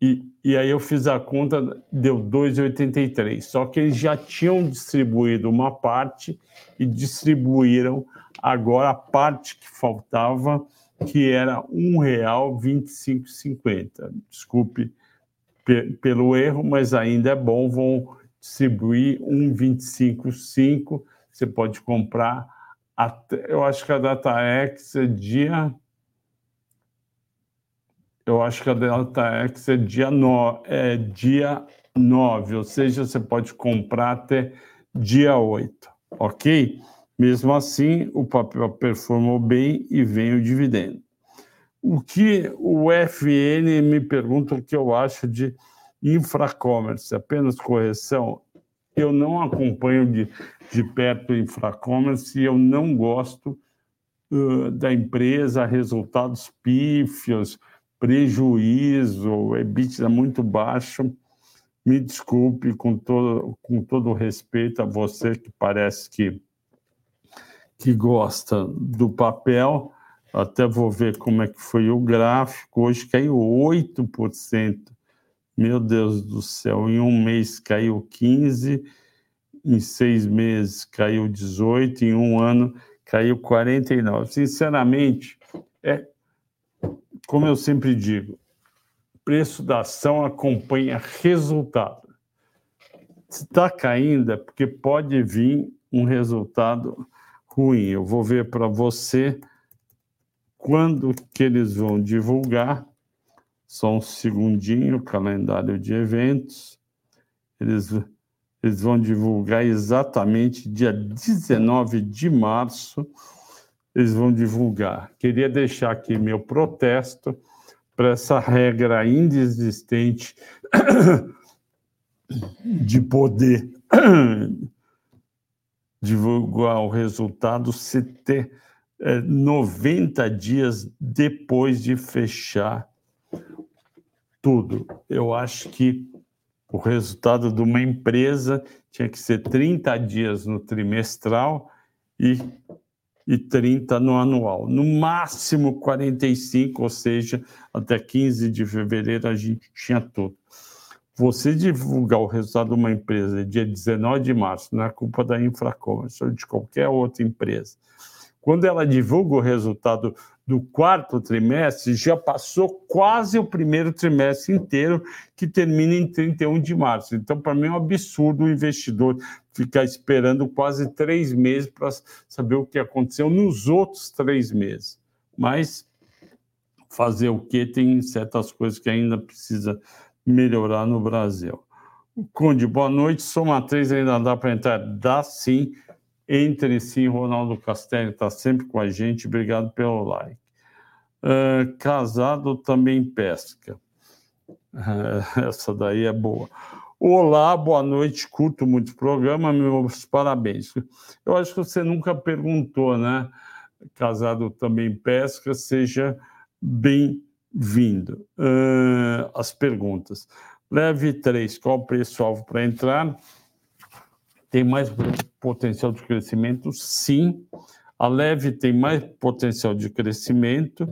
e, e aí eu fiz a conta, deu 2,83. Só que eles já tinham distribuído uma parte e distribuíram agora a parte que faltava, que era R$ 1,2550. Desculpe pelo erro, mas ainda é bom, vão distribuir 1,255. Você pode comprar até, eu acho que a data X é dia eu acho que a Delta X é dia, no, é dia 9, ou seja, você pode comprar até dia 8, ok? Mesmo assim, o papel performou bem e vem o dividendo. O que o FN me pergunta o que eu acho de infracommerce, apenas correção. Eu não acompanho de, de perto o infracommerce e eu não gosto uh, da empresa, resultados pífios, prejuízo, EBITDA muito baixo. Me desculpe com todo, com todo respeito a você que parece que, que gosta do papel. Até vou ver como é que foi o gráfico. Hoje caiu 8%. Meu Deus do céu, em um mês caiu 15%, em seis meses caiu 18%, em um ano caiu 49%. Sinceramente, é, como eu sempre digo, preço da ação acompanha resultado. Se está caindo é porque pode vir um resultado ruim. Eu vou ver para você quando que eles vão divulgar. Só um segundinho, calendário de eventos. Eles, eles vão divulgar exatamente dia 19 de março eles vão divulgar. Queria deixar aqui meu protesto para essa regra ainda existente de poder divulgar o resultado se ter é, 90 dias depois de fechar tudo. Eu acho que o resultado de uma empresa tinha que ser 30 dias no trimestral e, e 30 no anual. No máximo 45, ou seja, até 15 de fevereiro a gente tinha tudo. Você divulgar o resultado de uma empresa dia 19 de março, não é culpa da Infracommerce ou de qualquer outra empresa. Quando ela divulga o resultado do quarto trimestre, já passou quase o primeiro trimestre inteiro, que termina em 31 de março. Então, para mim, é um absurdo o investidor ficar esperando quase três meses para saber o que aconteceu nos outros três meses. Mas fazer o que tem certas coisas que ainda precisa melhorar no Brasil. Conde, boa noite. Soma 3 ainda dá para entrar? Dá sim. Entre sim, Ronaldo Castelli está sempre com a gente. Obrigado pelo like. Uh, casado também pesca. Uh, essa daí é boa. Olá, boa noite. Curto muito o programa, meus parabéns. Eu acho que você nunca perguntou, né? Casado também pesca, seja bem-vindo. Uh, as perguntas. Leve 3, qual o preço-alvo para entrar? Tem mais potencial de crescimento? Sim. A leve tem mais potencial de crescimento,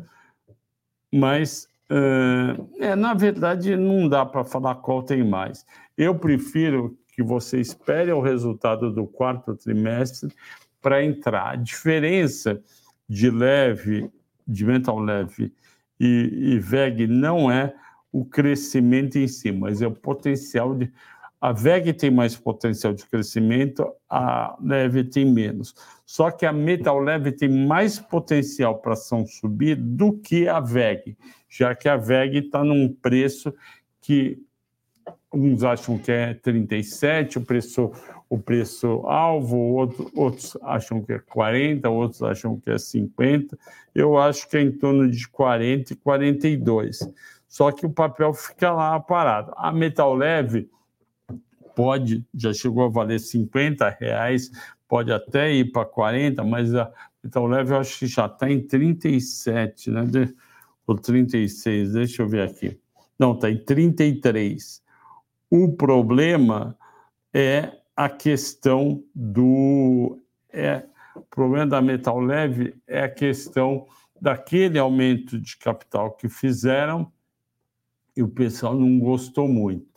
mas, uh, é, na verdade, não dá para falar qual tem mais. Eu prefiro que você espere o resultado do quarto trimestre para entrar. A diferença de leve, de mental leve e, VEG não é o crescimento em si, mas é o potencial de a VEG tem mais potencial de crescimento, a leve tem menos. Só que a metal leve tem mais potencial para ação subir do que a VEG, já que a VEG está num preço que uns acham que é 37, o preço, o preço alvo, outro, outros acham que é 40, outros acham que é 50. Eu acho que é em torno de 40 e 42. Só que o papel fica lá parado. A metal leve pode, já chegou a valer 50 reais, pode até ir para 40, mas a Metal Leve eu acho que já está em 37, né? De, ou 36, deixa eu ver aqui. Não, está em 33. O problema é a questão do. É, o problema da Metal Leve é a questão daquele aumento de capital que fizeram e o pessoal não gostou muito.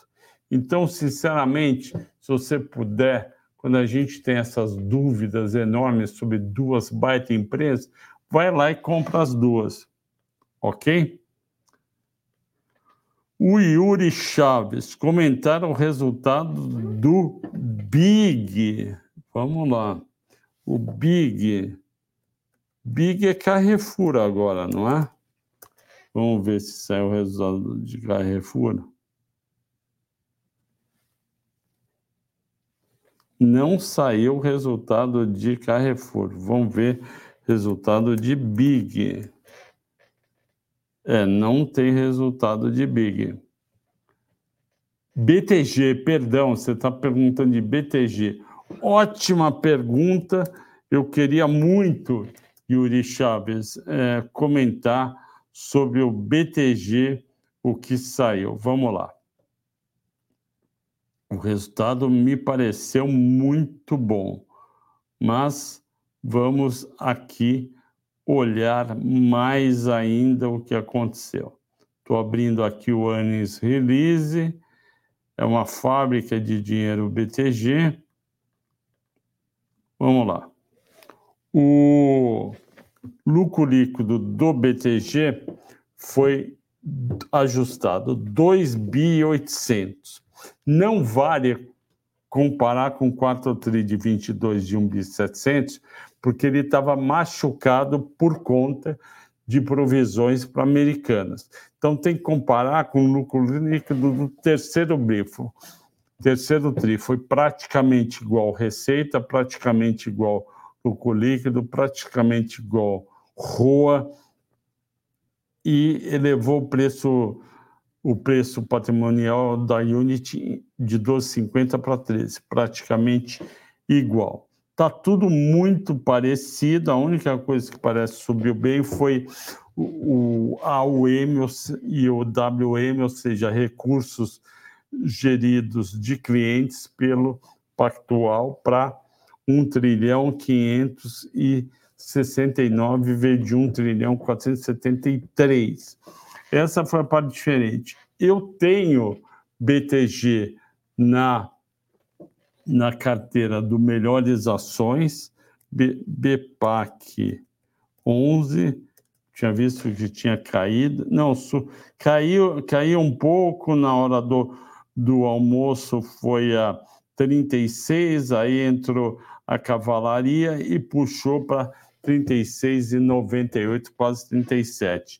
Então, sinceramente, se você puder, quando a gente tem essas dúvidas enormes sobre duas baita empresas, vai lá e compra as duas, ok? O Yuri Chaves comentaram o resultado do Big. Vamos lá. O Big. Big é Carrefour agora, não é? Vamos ver se sai o resultado de Carrefour. Não saiu o resultado de Carrefour. Vamos ver resultado de Big. É, não tem resultado de Big. BTG, perdão, você está perguntando de BTG. Ótima pergunta. Eu queria muito, Yuri Chaves, é, comentar sobre o BTG, o que saiu. Vamos lá. O resultado me pareceu muito bom, mas vamos aqui olhar mais ainda o que aconteceu. Estou abrindo aqui o Anis Release, é uma fábrica de dinheiro BTG. Vamos lá. O lucro líquido do BTG foi ajustado 2.800 não vale comparar com o quarto tri de 22 de 1.700, porque ele estava machucado por conta de provisões para americanas. Então tem que comparar com o lucro líquido do terceiro brifo. Terceiro tri foi praticamente igual receita, praticamente igual lucro líquido, praticamente igual ROA e elevou o preço o preço patrimonial da Unity de 12,50 para 13, praticamente igual. Está tudo muito parecido, a única coisa que parece subiu bem foi o AUM e o WM, ou seja, recursos geridos de clientes pelo Pactual para 1 trilhão 569 veio de 1 trilhão 473. Essa foi a parte diferente. Eu tenho BTG na, na carteira do Melhores Ações, BPAC 11, tinha visto que tinha caído. Não, su, caiu, caiu um pouco na hora do, do almoço, foi a 36, aí entrou a cavalaria e puxou para 36,98, quase 37.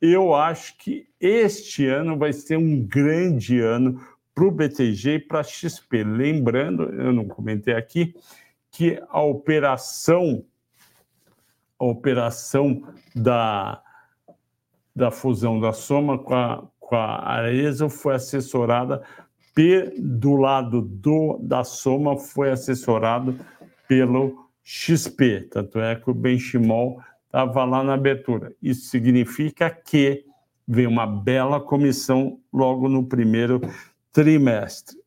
Eu acho que este ano vai ser um grande ano para o BTG e para a XP. Lembrando, eu não comentei aqui, que a operação a operação da, da fusão da Soma com a, com a Arezzo foi assessorada P, do lado do, da Soma foi assessorado pelo XP, tanto é que o Benchimol estava lá na abertura. Isso significa que vem uma bela comissão logo no primeiro trimestre.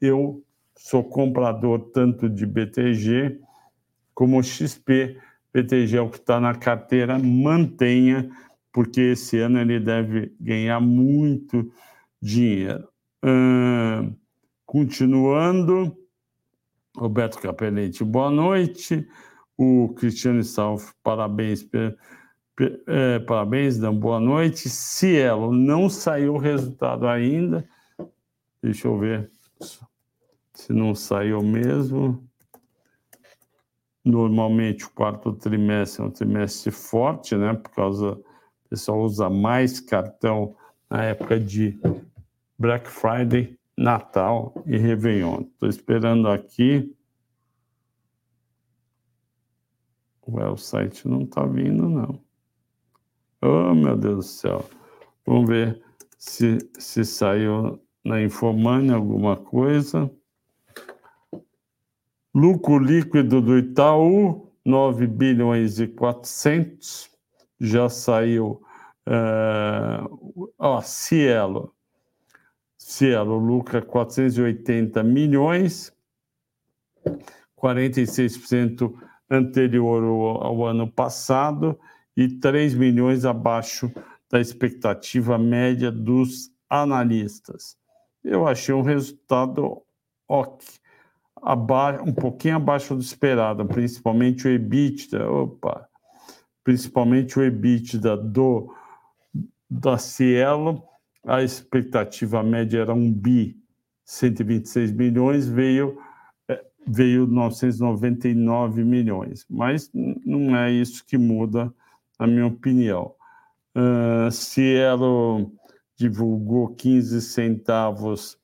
Eu sou comprador tanto de BTG como XP PTG é o que está na carteira, mantenha, porque esse ano ele deve ganhar muito dinheiro. Uh, continuando, Roberto Capelletti, boa noite. O Cristiano Salf, parabéns. É, parabéns, Dan, boa noite. Cielo, não saiu o resultado ainda. Deixa eu ver se não saiu mesmo. Normalmente o quarto trimestre é um trimestre forte, né? Por causa o pessoal usa mais cartão na época de Black Friday, Natal e Réveillon. Estou esperando aqui. O site não está vindo, não. Oh, meu Deus do céu. Vamos ver se, se saiu na Infomani alguma coisa. Lucro líquido do Itaú, 9 bilhões e 400. Já saiu. Uh, Cielo. Cielo, lucro 480 milhões, 46% anterior ao, ano passado e 3 milhões abaixo da expectativa média dos analistas. Eu achei um resultado ok um pouquinho abaixo do esperado, principalmente o EBITDA, opa, principalmente o EBITDA do da Cielo, a expectativa média era 1 bi 126 milhões, veio veio 999 milhões, mas não é isso que muda, na minha opinião. Uh, Cielo divulgou 15 centavos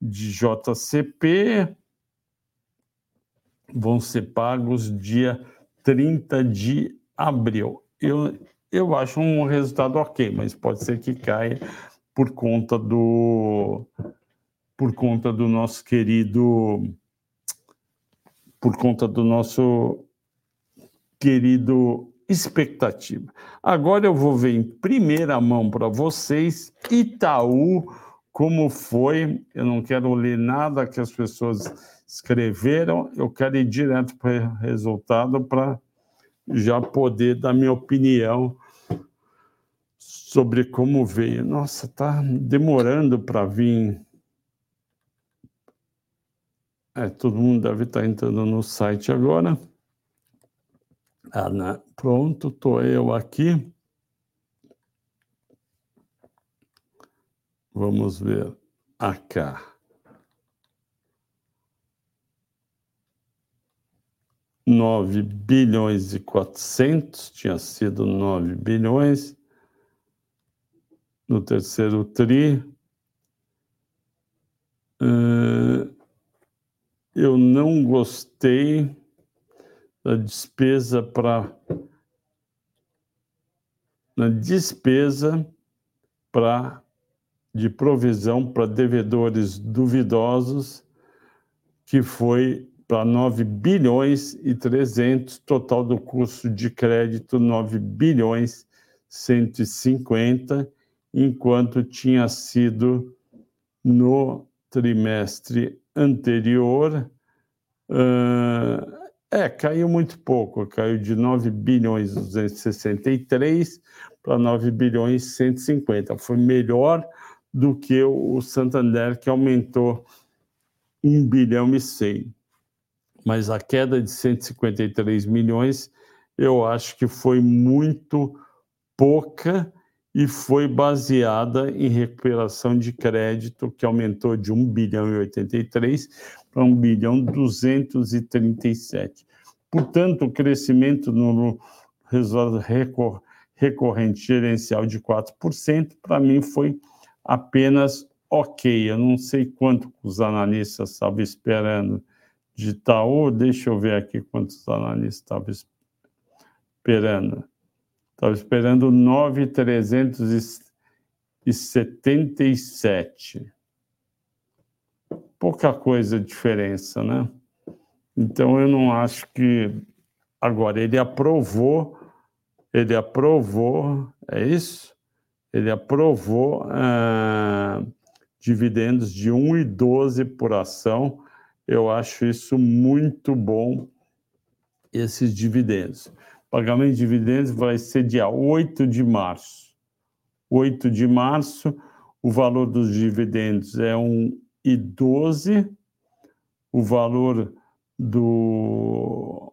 de JCP, vão ser pagos dia 30 de abril. Eu, eu acho um resultado ok, mas pode ser que caia por conta do por conta do nosso querido por conta do nosso querido expectativa. Agora eu vou ver em primeira mão para vocês Itaú como foi. Eu não quero ler nada que as pessoas escreveram, eu quero ir direto para o resultado para já poder dar minha opinião sobre como veio. Nossa, tá demorando para vir. É, todo mundo deve estar entrando no site agora. Ah, né? Pronto, estou eu aqui. Vamos ver acá. 9 bilhões e 400, tinha sido 9 bilhões. No terceiro TRI, uh, eu não gostei da despesa para na despesa para de provisão para devedores duvidosos que foi para 9 bilhões e 300, total do custo de crédito 9 bilhões 150, enquanto tinha sido no trimestre anterior. Uh, é, caiu muito pouco, caiu de 9 bilhões 263 para 9 bilhões 150. Foi melhor do que o Santander, que aumentou 1 bilhão e 100. Mas a queda de 153 milhões, eu acho que foi muito pouca e foi baseada em recuperação de crédito, que aumentou de 1 bilhão e 83 para 1 bilhão 237. Portanto, o crescimento no resultado recorrente gerencial de 4%, para mim foi apenas ok. Eu não sei quanto os analistas estavam esperando de Itaú, deixa eu ver aqui quantos analistas estavam esperando. Estava esperando 9,377 pouca coisa de diferença, né? Então eu não acho que agora ele aprovou, ele aprovou, é isso? Ele aprovou uh, dividendos de 1,12 por ação. Eu acho isso muito bom, esses dividendos. Pagamento de dividendos vai ser dia 8 de março. 8 de março, o valor dos dividendos é um e 12 o valor do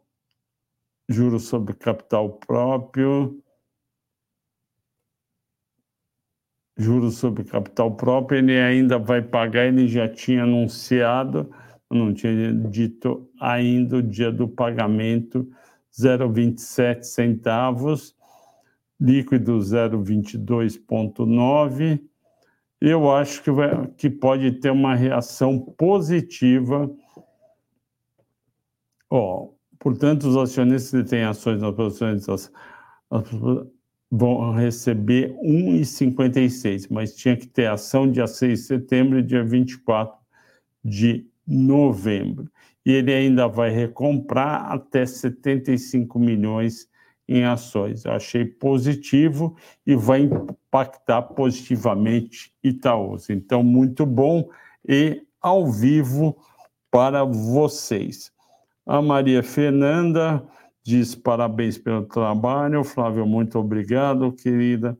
juro sobre capital próprio, juros sobre capital próprio, ele ainda vai pagar, ele já tinha anunciado, não tinha dito ainda o dia do pagamento, 0,27 centavos, líquido 0,22,9 eu acho que, vai, que pode ter uma reação positiva. Oh, portanto, os acionistas que têm ações nas posições vão receber 1,56, mas tinha que ter ação dia 6 de setembro e dia 24 de novembro. E ele ainda vai recomprar até 75 milhões em ações. Eu achei positivo e vai impactar positivamente Itaúsa. Então, muito bom e ao vivo para vocês. A Maria Fernanda diz parabéns pelo trabalho. Flávio, muito obrigado, querida.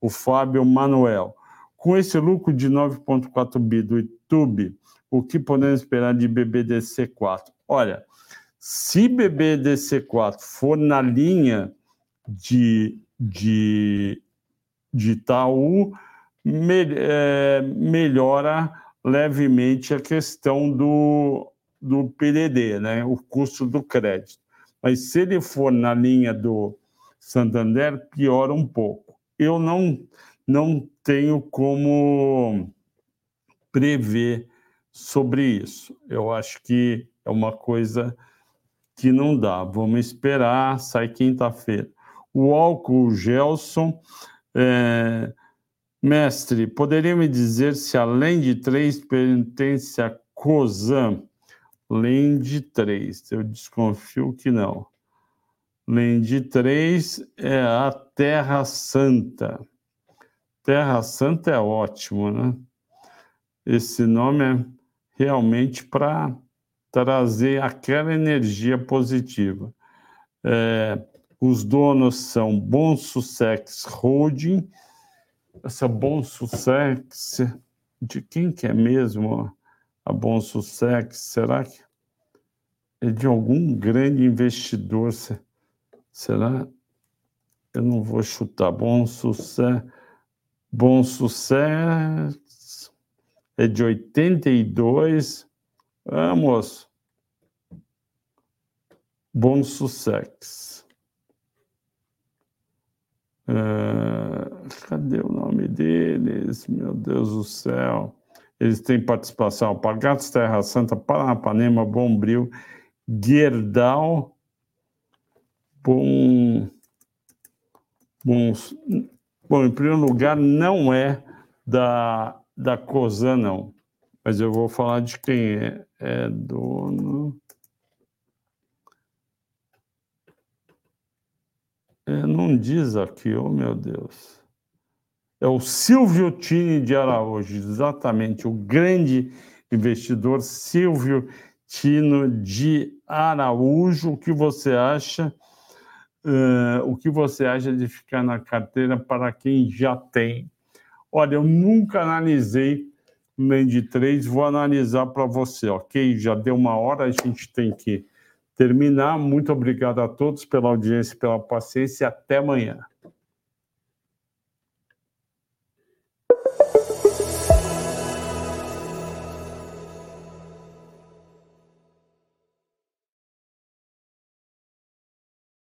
O Fábio Manuel. Com esse lucro de 9,4 bi do YouTube, o que podemos esperar de BBDC4? Olha, se BBDC4 for na linha de, de, de Itaú, me, é, melhora levemente a questão do, do PDD, né? o custo do crédito. Mas se ele for na linha do Santander, piora um pouco. Eu não, não tenho como prever sobre isso. Eu acho que é uma coisa que não dá. Vamos esperar, sai quinta-feira. O álcool Gelson. É, mestre, poderia me dizer se além de três pertence a? Além de três, eu desconfio que não. De três é a Terra Santa. Terra Santa é ótimo, né? Esse nome é realmente para trazer aquela energia positiva. É, os donos são Bom Sussex Holding. Essa Bom Sussex, de quem que é mesmo a Bom Sussex? Será que é de algum grande investidor? Será? Eu não vou chutar. Bom Sucesso. Bom Sucesso é de 82. Ah, moço. Bom Sussex. Uh, cadê o nome deles? Meu Deus do céu. Eles têm participação Pagatos, Terra Santa, Paranapanema, Bombril, Guerdal, Bom, bom, bom, em primeiro lugar, não é da, da COSAN, não. Mas eu vou falar de quem é. É dono. É, não diz aqui, oh meu Deus. É o Silvio Tini de Araújo, exatamente, o grande investidor Silvio Tino de Araújo. O que você acha? Uh, o que você acha de ficar na carteira para quem já tem? Olha, eu nunca analisei nem de três, vou analisar para você, ok? Já deu uma hora, a gente tem que terminar. Muito obrigado a todos pela audiência, pela paciência até amanhã.